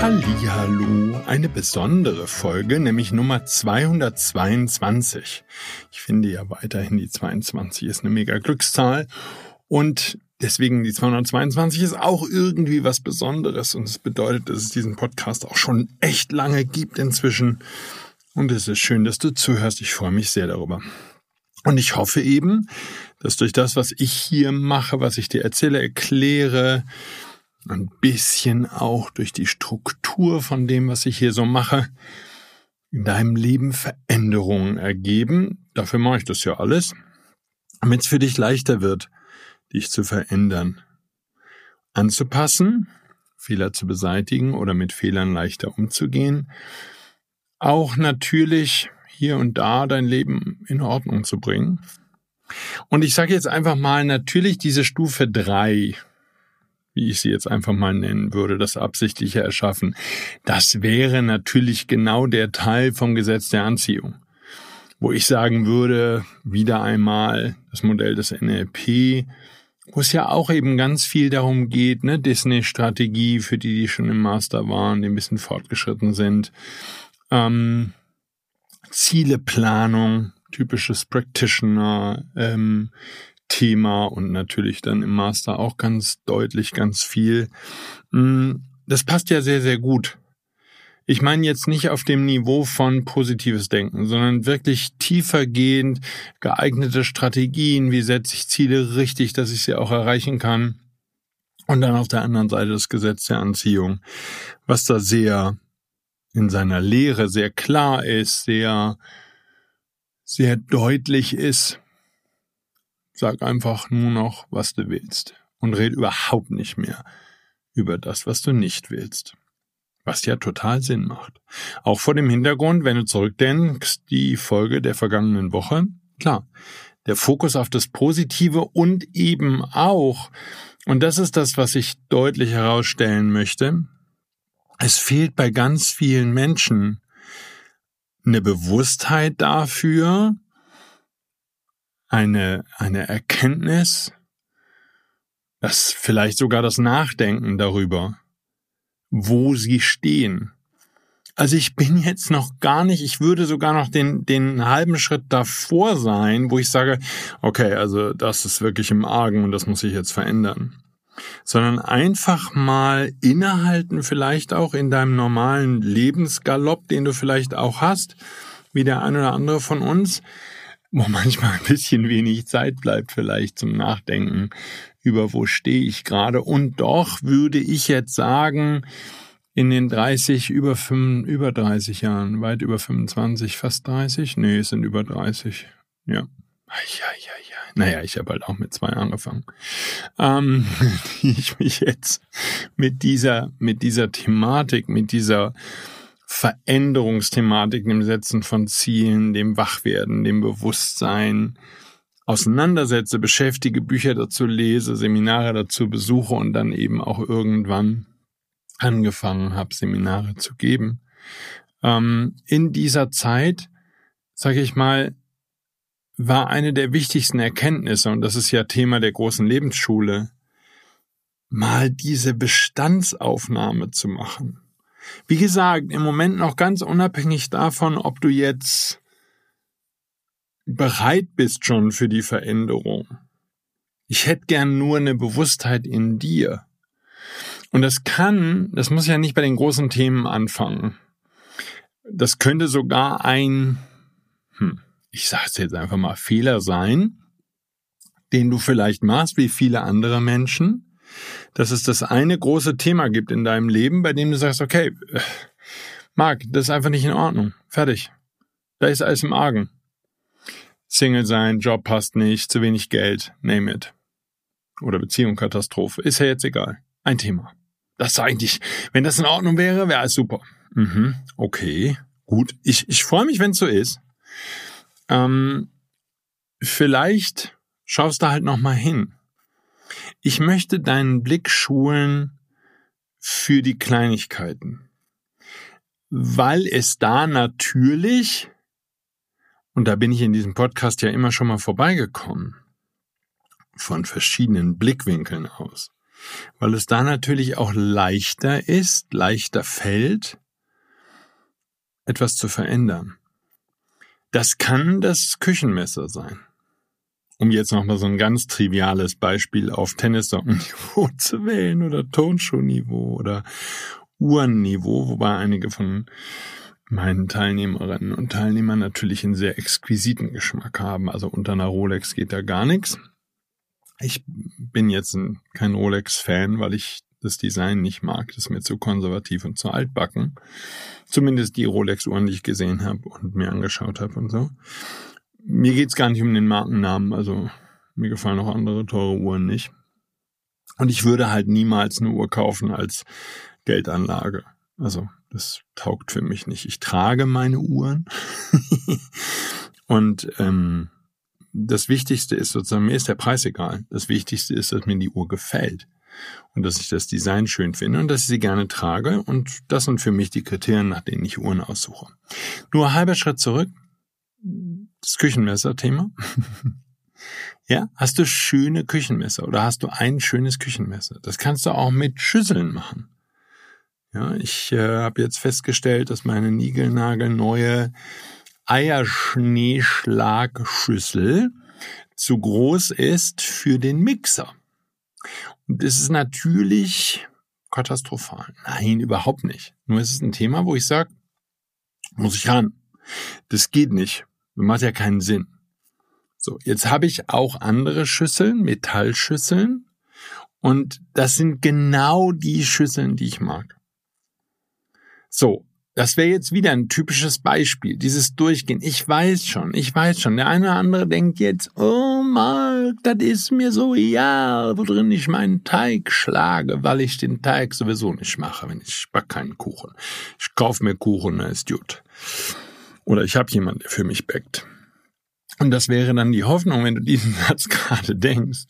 Hallihallo, eine besondere Folge, nämlich Nummer 222. Ich finde ja weiterhin die 22 ist eine mega Glückszahl und deswegen die 222 ist auch irgendwie was Besonderes und es bedeutet, dass es diesen Podcast auch schon echt lange gibt inzwischen und es ist schön, dass du zuhörst. Ich freue mich sehr darüber. Und ich hoffe eben, dass durch das, was ich hier mache, was ich dir erzähle, erkläre, ein bisschen auch durch die Struktur von dem, was ich hier so mache, in deinem Leben Veränderungen ergeben. Dafür mache ich das ja alles, damit es für dich leichter wird, dich zu verändern, anzupassen, Fehler zu beseitigen oder mit Fehlern leichter umzugehen, auch natürlich hier und da dein Leben in Ordnung zu bringen. Und ich sage jetzt einfach mal natürlich diese Stufe drei wie ich sie jetzt einfach mal nennen würde, das absichtliche Erschaffen, das wäre natürlich genau der Teil vom Gesetz der Anziehung, wo ich sagen würde, wieder einmal das Modell des NLP, wo es ja auch eben ganz viel darum geht, ne, Disney-Strategie für die, die schon im Master waren, die ein bisschen fortgeschritten sind, ähm, Zieleplanung, typisches Practitioner, ähm, Thema und natürlich dann im Master auch ganz deutlich ganz viel. Mm, das passt ja sehr, sehr gut. Ich meine jetzt nicht auf dem Niveau von positives Denken, sondern wirklich tiefergehend geeignete Strategien, wie setze ich Ziele richtig, dass ich sie auch erreichen kann. Und dann auf der anderen Seite das Gesetz der Anziehung, was da sehr in seiner Lehre sehr klar ist, sehr, sehr deutlich ist Sag einfach nur noch, was du willst. Und red überhaupt nicht mehr über das, was du nicht willst. Was ja total Sinn macht. Auch vor dem Hintergrund, wenn du zurückdenkst, die Folge der vergangenen Woche. Klar, der Fokus auf das Positive und eben auch, und das ist das, was ich deutlich herausstellen möchte, es fehlt bei ganz vielen Menschen eine Bewusstheit dafür, eine, eine Erkenntnis, das vielleicht sogar das Nachdenken darüber, wo sie stehen. Also ich bin jetzt noch gar nicht, ich würde sogar noch den, den halben Schritt davor sein, wo ich sage, okay, also das ist wirklich im Argen und das muss sich jetzt verändern. Sondern einfach mal innehalten, vielleicht auch in deinem normalen Lebensgalopp, den du vielleicht auch hast, wie der ein oder andere von uns, wo manchmal ein bisschen wenig Zeit bleibt vielleicht zum Nachdenken über wo stehe ich gerade. Und doch würde ich jetzt sagen, in den 30, über 5, über 30 Jahren, weit über 25, fast 30? Nee, es sind über 30. Ja. Ja, ja, ja. Naja, ich habe halt auch mit zwei angefangen. Ähm, ich mich jetzt mit dieser, mit dieser Thematik, mit dieser Veränderungsthematik, dem Setzen von Zielen, dem Wachwerden, dem Bewusstsein auseinandersetze, beschäftige, Bücher dazu lese, Seminare dazu besuche und dann eben auch irgendwann angefangen habe, Seminare zu geben. Ähm, in dieser Zeit, sage ich mal, war eine der wichtigsten Erkenntnisse, und das ist ja Thema der großen Lebensschule, mal diese Bestandsaufnahme zu machen. Wie gesagt, im Moment noch ganz unabhängig davon, ob du jetzt bereit bist schon für die Veränderung. Ich hätte gern nur eine Bewusstheit in dir. Und das kann, das muss ja nicht bei den großen Themen anfangen. Das könnte sogar ein, hm, ich sage es jetzt einfach mal, Fehler sein, den du vielleicht machst, wie viele andere Menschen, dass es das eine große Thema gibt in deinem Leben, bei dem du sagst, okay, Marc, das ist einfach nicht in Ordnung. Fertig. Da ist alles im Argen. Single sein, Job passt nicht, zu wenig Geld, name it. Oder Beziehung Katastrophe. Ist ja jetzt egal. Ein Thema. Das ist eigentlich, wenn das in Ordnung wäre, wäre alles super. Mhm, okay, gut. Ich, ich freue mich, wenn es so ist. Ähm, vielleicht schaust du halt noch mal hin. Ich möchte deinen Blick schulen für die Kleinigkeiten, weil es da natürlich, und da bin ich in diesem Podcast ja immer schon mal vorbeigekommen, von verschiedenen Blickwinkeln aus, weil es da natürlich auch leichter ist, leichter fällt, etwas zu verändern. Das kann das Küchenmesser sein. Um jetzt nochmal so ein ganz triviales Beispiel auf Tennissockenniveau zu wählen oder Tonschuhniveau oder Uhrenniveau, wobei einige von meinen Teilnehmerinnen und Teilnehmern natürlich einen sehr exquisiten Geschmack haben. Also unter einer Rolex geht da gar nichts. Ich bin jetzt ein, kein Rolex-Fan, weil ich das Design nicht mag. Das ist mir zu konservativ und zu altbacken. Zumindest die Rolex-Uhren, die ich gesehen habe und mir angeschaut habe und so. Mir geht's gar nicht um den Markennamen. Also mir gefallen auch andere teure Uhren nicht. Und ich würde halt niemals eine Uhr kaufen als Geldanlage. Also das taugt für mich nicht. Ich trage meine Uhren und ähm, das Wichtigste ist sozusagen, mir ist der Preis egal. Das Wichtigste ist, dass mir die Uhr gefällt und dass ich das Design schön finde und dass ich sie gerne trage. Und das sind für mich die Kriterien, nach denen ich Uhren aussuche. Nur halber Schritt zurück. Das Küchenmesser-Thema. ja, hast du schöne Küchenmesser oder hast du ein schönes Küchenmesser? Das kannst du auch mit Schüsseln machen. Ja, ich äh, habe jetzt festgestellt, dass meine niegelnagelneue Eierschneeschlagschüssel zu groß ist für den Mixer. Und das ist natürlich katastrophal. Nein, überhaupt nicht. Nur ist es ein Thema, wo ich sage, muss ich ran. Das geht nicht. Macht ja keinen Sinn. So, jetzt habe ich auch andere Schüsseln, Metallschüsseln. Und das sind genau die Schüsseln, die ich mag. So, das wäre jetzt wieder ein typisches Beispiel, dieses Durchgehen. Ich weiß schon, ich weiß schon. Der eine oder andere denkt jetzt, oh Mark, das ist mir so ja, worin ich meinen Teig schlage, weil ich den Teig sowieso nicht mache, wenn ich back keinen Kuchen. Ich kaufe mir Kuchen, er ist gut. Oder ich habe jemanden, der für mich backt. Und das wäre dann die Hoffnung, wenn du diesen Satz gerade denkst,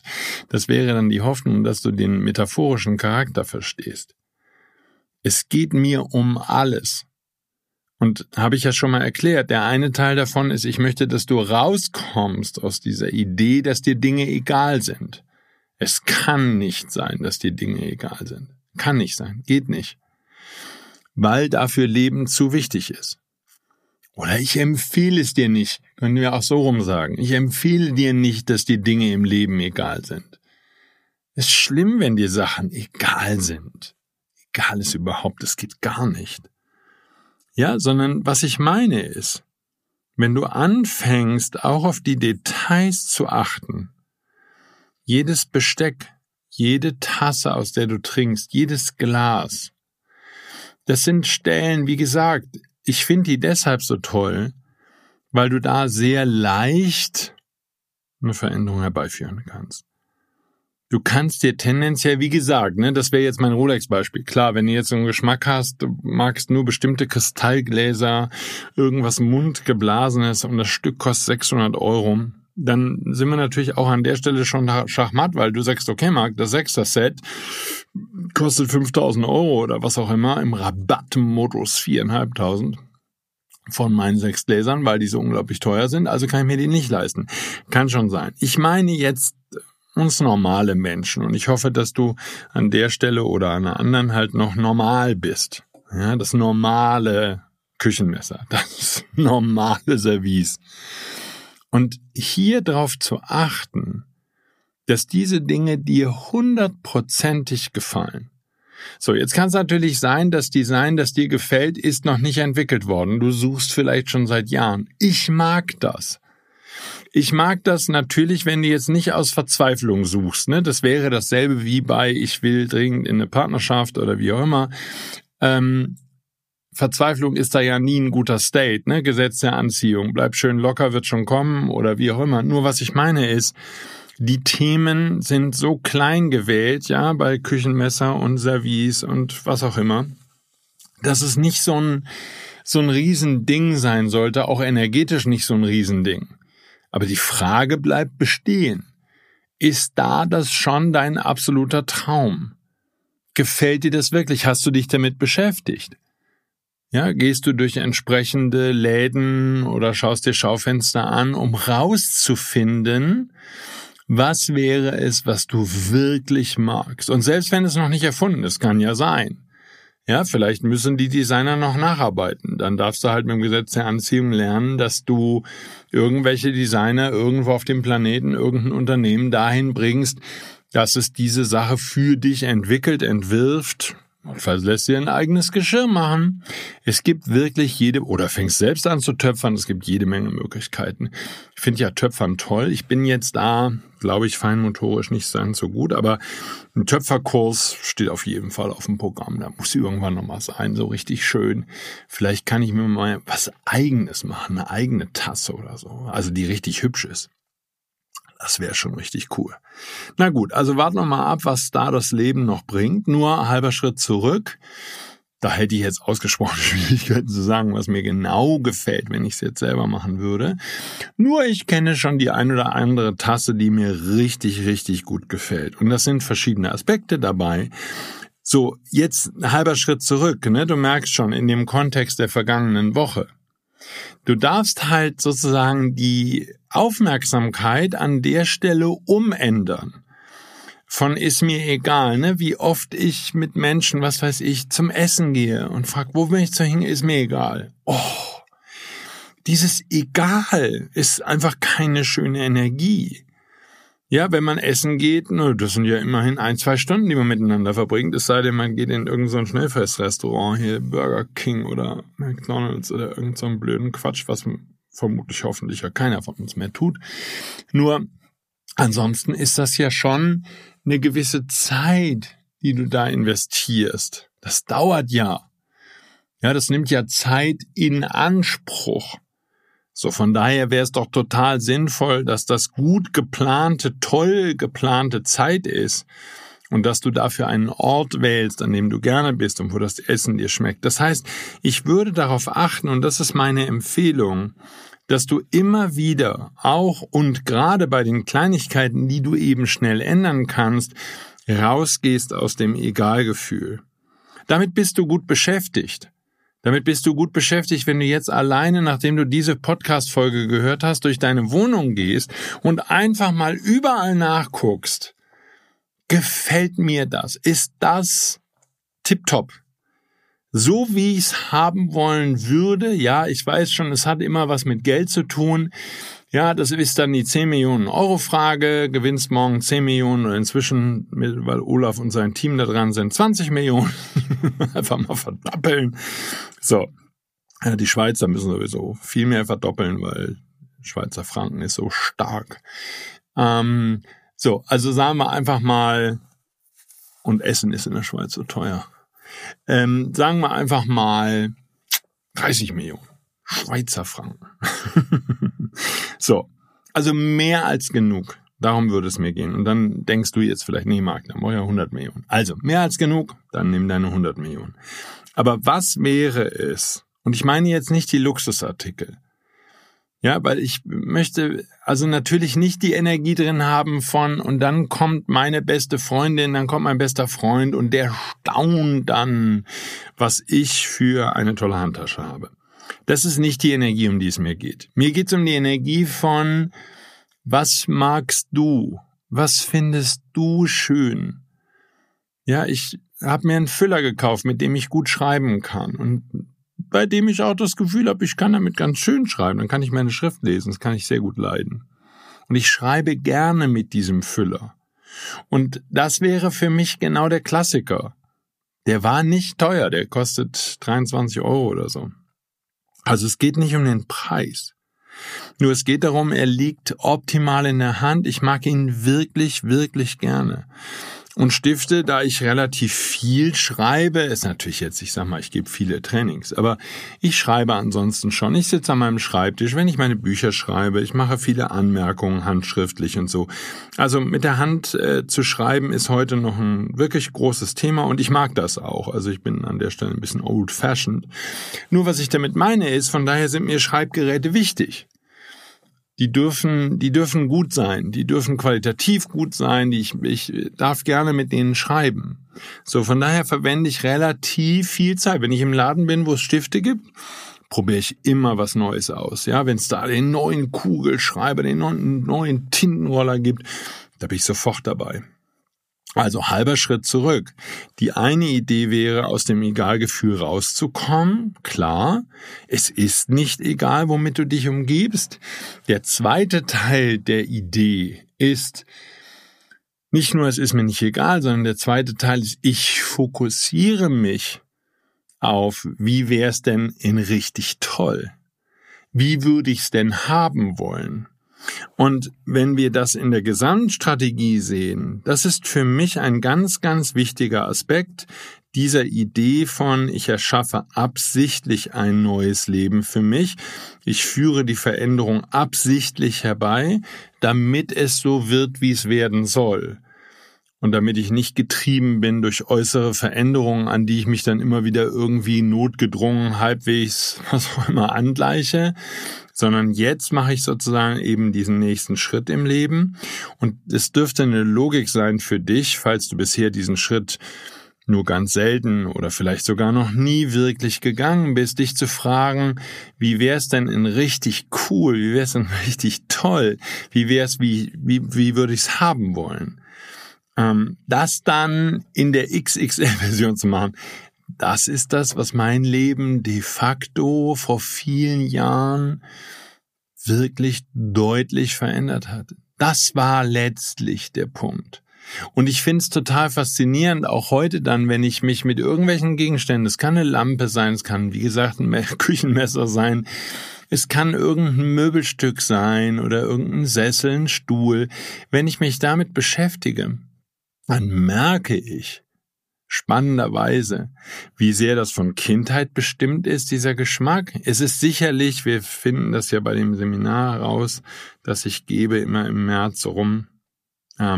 das wäre dann die Hoffnung, dass du den metaphorischen Charakter verstehst. Es geht mir um alles. Und habe ich ja schon mal erklärt, der eine Teil davon ist, ich möchte, dass du rauskommst aus dieser Idee, dass dir Dinge egal sind. Es kann nicht sein, dass dir Dinge egal sind. Kann nicht sein, geht nicht. Weil dafür Leben zu wichtig ist. Oder ich empfehle es dir nicht, können wir auch so rum sagen. Ich empfehle dir nicht, dass dir Dinge im Leben egal sind. Es ist schlimm, wenn dir Sachen egal sind. Egal ist überhaupt, das geht gar nicht. Ja, sondern was ich meine ist, wenn du anfängst, auch auf die Details zu achten, jedes Besteck, jede Tasse, aus der du trinkst, jedes Glas, das sind Stellen, wie gesagt, ich finde die deshalb so toll, weil du da sehr leicht eine Veränderung herbeiführen kannst. Du kannst dir tendenziell, wie gesagt, ne, das wäre jetzt mein Rolex-Beispiel. Klar, wenn du jetzt einen Geschmack hast, du magst nur bestimmte Kristallgläser, irgendwas mundgeblasenes und das Stück kostet 600 Euro, dann sind wir natürlich auch an der Stelle schon schachmatt, weil du sagst, okay, Marc, das Sechser-Set kostet 5000 Euro oder was auch immer, im Rabattmodus 4.500 von meinen sechs Gläsern, weil die so unglaublich teuer sind, also kann ich mir die nicht leisten. Kann schon sein. Ich meine jetzt uns normale Menschen. Und ich hoffe, dass du an der Stelle oder an einer anderen halt noch normal bist. Ja, das normale Küchenmesser, das normale Service. Und hier darauf zu achten, dass diese Dinge dir hundertprozentig gefallen. So, jetzt kann es natürlich sein, das Design, das dir gefällt, ist noch nicht entwickelt worden. Du suchst vielleicht schon seit Jahren. Ich mag das. Ich mag das natürlich, wenn du jetzt nicht aus Verzweiflung suchst. Ne? Das wäre dasselbe wie bei ich will dringend in eine Partnerschaft oder wie auch immer. Ähm, Verzweiflung ist da ja nie ein guter State, ne? Gesetz der Anziehung. Bleib schön locker, wird schon kommen oder wie auch immer. Nur was ich meine ist, die Themen sind so klein gewählt, ja, bei Küchenmesser und Service und was auch immer, dass es nicht so ein, so ein Riesending sein sollte, auch energetisch nicht so ein Riesending. Aber die Frage bleibt bestehen. Ist da das schon dein absoluter Traum? Gefällt dir das wirklich? Hast du dich damit beschäftigt? Ja, gehst du durch entsprechende Läden oder schaust dir Schaufenster an, um rauszufinden, Was wäre es, was du wirklich magst? Und selbst wenn es noch nicht erfunden ist, kann ja sein. Ja, vielleicht müssen die Designer noch nacharbeiten. Dann darfst du halt mit dem Gesetz der Anziehung lernen, dass du irgendwelche Designer irgendwo auf dem Planeten, irgendein Unternehmen dahin bringst, dass es diese Sache für dich entwickelt, entwirft, Notfalls lässt dir ein eigenes Geschirr machen. Es gibt wirklich jede, oder fängst selbst an zu töpfern, es gibt jede Menge Möglichkeiten. Ich finde ja Töpfern toll. Ich bin jetzt da, glaube ich, feinmotorisch nicht so gut, aber ein Töpferkurs steht auf jeden Fall auf dem Programm. Da muss irgendwann noch mal sein, so richtig schön. Vielleicht kann ich mir mal was eigenes machen, eine eigene Tasse oder so, also die richtig hübsch ist. Das wäre schon richtig cool. Na gut, also warten wir mal ab, was da das Leben noch bringt. Nur halber Schritt zurück. Da hätte ich jetzt ausgesprochen Schwierigkeiten zu sagen, was mir genau gefällt, wenn ich es jetzt selber machen würde. Nur ich kenne schon die ein oder andere Tasse, die mir richtig, richtig gut gefällt. Und das sind verschiedene Aspekte dabei. So, jetzt ein halber Schritt zurück. Ne? Du merkst schon in dem Kontext der vergangenen Woche. Du darfst halt sozusagen die Aufmerksamkeit an der Stelle umändern. Von ist mir egal, ne, wie oft ich mit Menschen, was weiß ich, zum Essen gehe und frag, wo will ich zu hin, ist mir egal. Oh, dieses egal ist einfach keine schöne Energie. Ja, wenn man essen geht, das sind ja immerhin ein, zwei Stunden, die man miteinander verbringt, es sei denn, man geht in irgendein so Schnellfestrestaurant, hier Burger King oder McDonalds oder irgendeinen so blöden Quatsch, was vermutlich hoffentlich ja keiner von uns mehr tut. Nur ansonsten ist das ja schon eine gewisse Zeit, die du da investierst. Das dauert ja. Ja, das nimmt ja Zeit in Anspruch. So, von daher wäre es doch total sinnvoll, dass das gut geplante, toll geplante Zeit ist und dass du dafür einen Ort wählst, an dem du gerne bist und wo das Essen dir schmeckt. Das heißt, ich würde darauf achten, und das ist meine Empfehlung, dass du immer wieder auch und gerade bei den Kleinigkeiten, die du eben schnell ändern kannst, rausgehst aus dem Egalgefühl. Damit bist du gut beschäftigt. Damit bist du gut beschäftigt, wenn du jetzt alleine, nachdem du diese Podcast-Folge gehört hast, durch deine Wohnung gehst und einfach mal überall nachguckst. Gefällt mir das? Ist das tipptopp? So wie ich es haben wollen würde, ja, ich weiß schon, es hat immer was mit Geld zu tun. Ja, das ist dann die 10 Millionen Euro Frage. Gewinnst morgen 10 Millionen oder inzwischen, weil Olaf und sein Team da dran sind, 20 Millionen. Einfach mal verdoppeln. So. Ja, die Schweizer müssen sowieso viel mehr verdoppeln, weil Schweizer Franken ist so stark. Ähm, so, also sagen wir einfach mal, und Essen ist in der Schweiz so teuer. Ähm, sagen wir einfach mal 30 Millionen. Schweizer Franken. so, also mehr als genug. Darum würde es mir gehen. Und dann denkst du jetzt vielleicht, nee, Marc, dann brauche ich ja 100 Millionen. Also, mehr als genug, dann nimm deine 100 Millionen. Aber was wäre es? Und ich meine jetzt nicht die Luxusartikel. Ja, weil ich möchte also natürlich nicht die Energie drin haben von und dann kommt meine beste Freundin, dann kommt mein bester Freund und der staunt dann, was ich für eine tolle Handtasche habe. Das ist nicht die Energie, um die es mir geht. Mir geht es um die Energie von, was magst du? Was findest du schön? Ja, ich habe mir einen Füller gekauft, mit dem ich gut schreiben kann und bei dem ich auch das Gefühl habe, ich kann damit ganz schön schreiben. Dann kann ich meine Schrift lesen, das kann ich sehr gut leiden. Und ich schreibe gerne mit diesem Füller. Und das wäre für mich genau der Klassiker. Der war nicht teuer, der kostet 23 Euro oder so. Also es geht nicht um den Preis. Nur es geht darum, er liegt optimal in der Hand. Ich mag ihn wirklich, wirklich gerne. Und Stifte, da ich relativ viel schreibe, ist natürlich jetzt, ich sag mal, ich gebe viele Trainings, aber ich schreibe ansonsten schon. Ich sitze an meinem Schreibtisch, wenn ich meine Bücher schreibe, ich mache viele Anmerkungen handschriftlich und so. Also mit der Hand äh, zu schreiben ist heute noch ein wirklich großes Thema und ich mag das auch. Also ich bin an der Stelle ein bisschen old-fashioned. Nur was ich damit meine ist, von daher sind mir Schreibgeräte wichtig die dürfen, die dürfen gut sein, die dürfen qualitativ gut sein, die ich, ich darf gerne mit denen schreiben. So, von daher verwende ich relativ viel Zeit. Wenn ich im Laden bin, wo es Stifte gibt, probiere ich immer was Neues aus. Ja, wenn es da den neuen Kugelschreiber, den neuen, neuen Tintenroller gibt, da bin ich sofort dabei. Also halber Schritt zurück. Die eine Idee wäre, aus dem Egalgefühl rauszukommen. Klar, es ist nicht egal, womit du dich umgibst. Der zweite Teil der Idee ist, nicht nur es ist mir nicht egal, sondern der zweite Teil ist, ich fokussiere mich auf, wie wäre es denn in richtig toll? Wie würde ich es denn haben wollen? Und wenn wir das in der Gesamtstrategie sehen, das ist für mich ein ganz, ganz wichtiger Aspekt dieser Idee von, ich erschaffe absichtlich ein neues Leben für mich. Ich führe die Veränderung absichtlich herbei, damit es so wird, wie es werden soll und damit ich nicht getrieben bin durch äußere Veränderungen, an die ich mich dann immer wieder irgendwie notgedrungen halbwegs, was auch immer, angleiche, sondern jetzt mache ich sozusagen eben diesen nächsten Schritt im Leben und es dürfte eine Logik sein für dich, falls du bisher diesen Schritt nur ganz selten oder vielleicht sogar noch nie wirklich gegangen bist, dich zu fragen, wie wär's denn in richtig cool, wie wär's denn richtig toll, wie wär's, wie, wie, wie würde ich's haben wollen? Ähm, das dann in der XXL-Version zu machen, das ist das, was mein Leben de facto vor vielen Jahren wirklich deutlich verändert hat. Das war letztlich der Punkt. Und ich finde es total faszinierend, auch heute dann, wenn ich mich mit irgendwelchen Gegenständen, es kann eine Lampe sein, es kann, wie gesagt, ein Küchenmesser sein, es kann irgendein Möbelstück sein oder irgendein Sessel, ein Stuhl, wenn ich mich damit beschäftige, dann merke ich spannenderweise, wie sehr das von Kindheit bestimmt ist, dieser Geschmack. Es ist sicherlich, wir finden das ja bei dem Seminar heraus, das ich gebe immer im März rum,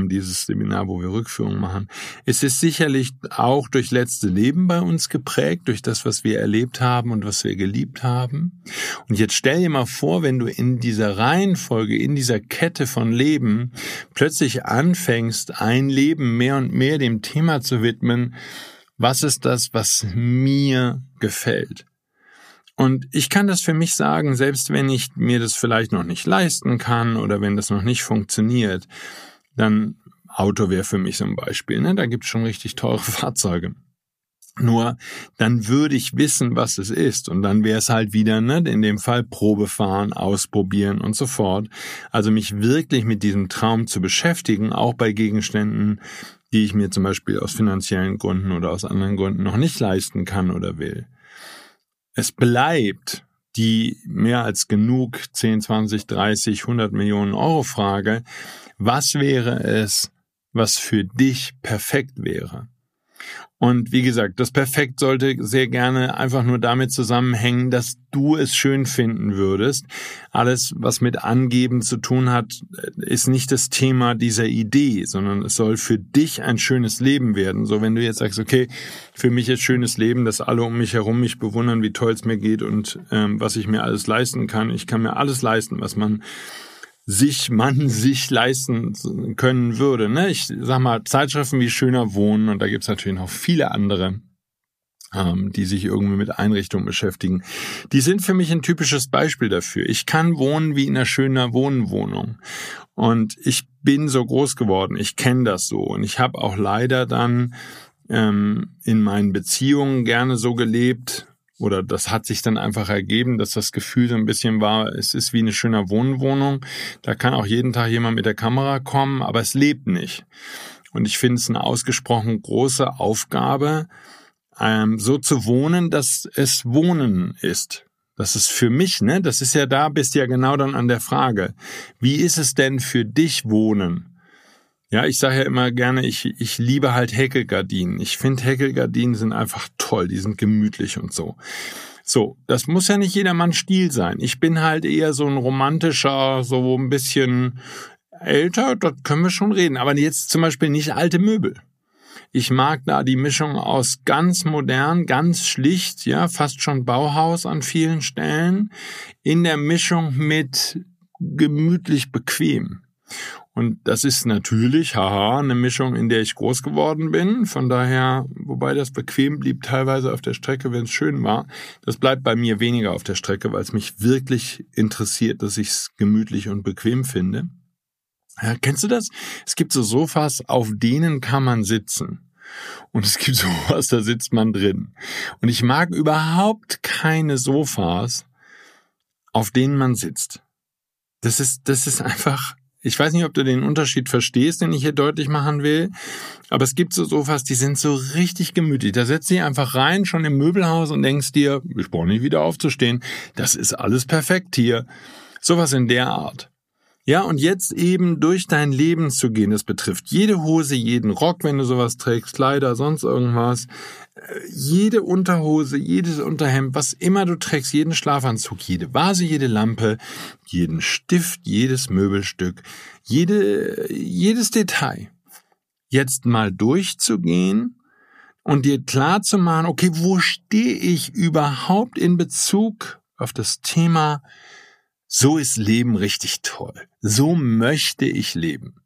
dieses Seminar, wo wir Rückführungen machen. Es ist sicherlich auch durch letzte Leben bei uns geprägt, durch das, was wir erlebt haben und was wir geliebt haben. Und jetzt stell dir mal vor, wenn du in dieser Reihenfolge, in dieser Kette von Leben plötzlich anfängst, ein Leben mehr und mehr dem Thema zu widmen, was ist das, was mir gefällt? Und ich kann das für mich sagen, selbst wenn ich mir das vielleicht noch nicht leisten kann oder wenn das noch nicht funktioniert, dann Auto wäre für mich so ein Beispiel. Ne? Da gibt es schon richtig teure Fahrzeuge. Nur dann würde ich wissen, was es ist. Und dann wäre es halt wieder, ne, in dem Fall Probefahren, ausprobieren und so fort. Also mich wirklich mit diesem Traum zu beschäftigen, auch bei Gegenständen, die ich mir zum Beispiel aus finanziellen Gründen oder aus anderen Gründen noch nicht leisten kann oder will. Es bleibt die mehr als genug 10, 20, 30, 100 Millionen Euro Frage, was wäre es, was für dich perfekt wäre? Und wie gesagt, das Perfekt sollte sehr gerne einfach nur damit zusammenhängen, dass du es schön finden würdest. Alles, was mit Angeben zu tun hat, ist nicht das Thema dieser Idee, sondern es soll für dich ein schönes Leben werden. So wenn du jetzt sagst, okay, für mich ist schönes Leben, dass alle um mich herum mich bewundern, wie toll es mir geht und ähm, was ich mir alles leisten kann. Ich kann mir alles leisten, was man sich man sich leisten können würde. Ne? Ich sag mal, Zeitschriften wie Schöner Wohnen und da gibt's natürlich noch viele andere, ähm, die sich irgendwie mit Einrichtungen beschäftigen. Die sind für mich ein typisches Beispiel dafür. Ich kann wohnen wie in einer schöner Wohnwohnung. Und ich bin so groß geworden, ich kenne das so. Und ich habe auch leider dann ähm, in meinen Beziehungen gerne so gelebt, oder das hat sich dann einfach ergeben, dass das Gefühl so ein bisschen war, es ist wie eine schöne Wohnwohnung. Da kann auch jeden Tag jemand mit der Kamera kommen, aber es lebt nicht. Und ich finde es eine ausgesprochen große Aufgabe, ähm, so zu wohnen, dass es Wohnen ist. Das ist für mich, ne? Das ist ja da, bist ja genau dann an der Frage. Wie ist es denn für dich Wohnen? Ja, ich sage ja immer gerne, ich, ich liebe halt Häkelgardinen. Ich finde Häkelgardinen sind einfach toll, die sind gemütlich und so. So, das muss ja nicht jedermanns Stil sein. Ich bin halt eher so ein romantischer, so ein bisschen älter, das können wir schon reden. Aber jetzt zum Beispiel nicht alte Möbel. Ich mag da die Mischung aus ganz modern, ganz schlicht, ja, fast schon Bauhaus an vielen Stellen, in der Mischung mit gemütlich bequem. Und das ist natürlich, haha, eine Mischung, in der ich groß geworden bin. Von daher, wobei das bequem blieb teilweise auf der Strecke, wenn es schön war, das bleibt bei mir weniger auf der Strecke, weil es mich wirklich interessiert, dass ich es gemütlich und bequem finde. Ja, kennst du das? Es gibt so Sofas, auf denen kann man sitzen. Und es gibt sowas, da sitzt man drin. Und ich mag überhaupt keine Sofas, auf denen man sitzt. Das ist, das ist einfach, ich weiß nicht, ob du den Unterschied verstehst, den ich hier deutlich machen will, aber es gibt so Sofas, die sind so richtig gemütlich. Da setzt dich einfach rein, schon im Möbelhaus und denkst dir, ich brauche nicht wieder aufzustehen. Das ist alles perfekt hier. Sowas in der Art. Ja, und jetzt eben durch dein Leben zu gehen, das betrifft jede Hose, jeden Rock, wenn du sowas trägst, Kleider, sonst irgendwas, jede Unterhose, jedes Unterhemd, was immer du trägst, jeden Schlafanzug, jede Vase, jede Lampe, jeden Stift, jedes Möbelstück, jede, jedes Detail. Jetzt mal durchzugehen und dir klar zu machen, okay, wo stehe ich überhaupt in Bezug auf das Thema so ist Leben richtig toll. So möchte ich leben.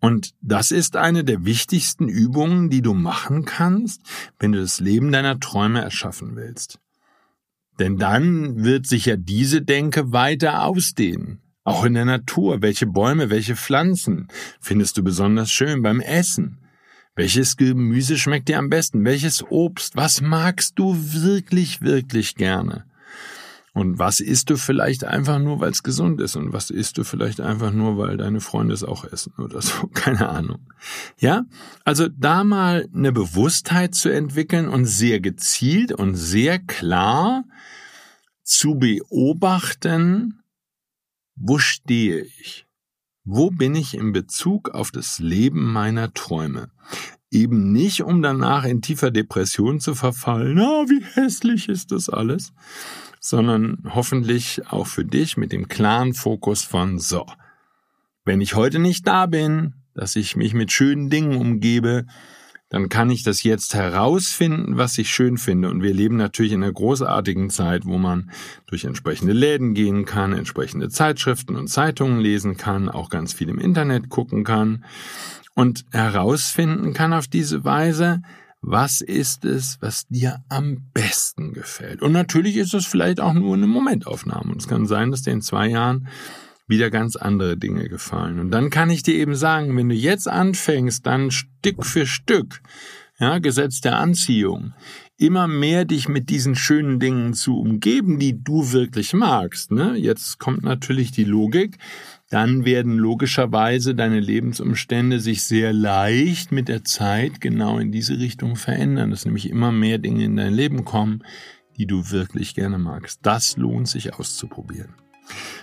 Und das ist eine der wichtigsten Übungen, die du machen kannst, wenn du das Leben deiner Träume erschaffen willst. Denn dann wird sich ja diese Denke weiter ausdehnen. Auch in der Natur. Welche Bäume, welche Pflanzen findest du besonders schön beim Essen? Welches Gemüse schmeckt dir am besten? Welches Obst? Was magst du wirklich, wirklich gerne? Und was isst du vielleicht einfach nur, weil es gesund ist? Und was isst du vielleicht einfach nur, weil deine Freunde es auch essen oder so? Keine Ahnung. Ja? Also da mal eine Bewusstheit zu entwickeln und sehr gezielt und sehr klar zu beobachten, wo stehe ich? Wo bin ich in Bezug auf das Leben meiner Träume? Eben nicht, um danach in tiefer Depression zu verfallen. Na, wie hässlich ist das alles? sondern hoffentlich auch für dich mit dem klaren Fokus von so. Wenn ich heute nicht da bin, dass ich mich mit schönen Dingen umgebe, dann kann ich das jetzt herausfinden, was ich schön finde. Und wir leben natürlich in einer großartigen Zeit, wo man durch entsprechende Läden gehen kann, entsprechende Zeitschriften und Zeitungen lesen kann, auch ganz viel im Internet gucken kann und herausfinden kann auf diese Weise, was ist es, was dir am besten gefällt? Und natürlich ist es vielleicht auch nur eine Momentaufnahme. Und es kann sein, dass dir in zwei Jahren wieder ganz andere Dinge gefallen. Und dann kann ich dir eben sagen, wenn du jetzt anfängst, dann Stück für Stück, ja, Gesetz der Anziehung, immer mehr dich mit diesen schönen Dingen zu umgeben, die du wirklich magst. Ne? Jetzt kommt natürlich die Logik dann werden logischerweise deine Lebensumstände sich sehr leicht mit der Zeit genau in diese Richtung verändern, dass nämlich immer mehr Dinge in dein Leben kommen, die du wirklich gerne magst. Das lohnt sich auszuprobieren.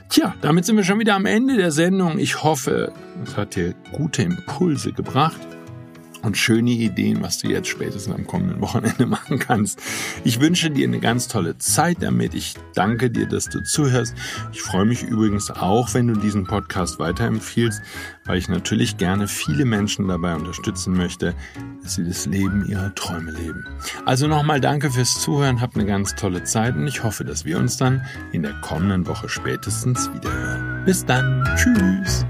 Tja, damit sind wir schon wieder am Ende der Sendung. Ich hoffe, es hat dir gute Impulse gebracht und schöne Ideen, was du jetzt spätestens am kommenden Wochenende machen kannst. Ich wünsche dir eine ganz tolle Zeit damit. Ich danke dir, dass du zuhörst. Ich freue mich übrigens auch, wenn du diesen Podcast weiterempfiehlst, weil ich natürlich gerne viele Menschen dabei unterstützen möchte, dass sie das Leben ihrer Träume leben. Also nochmal danke fürs Zuhören, habt eine ganz tolle Zeit und ich hoffe, dass wir uns dann in der kommenden Woche spätestens wieder hören. Bis dann. Tschüss.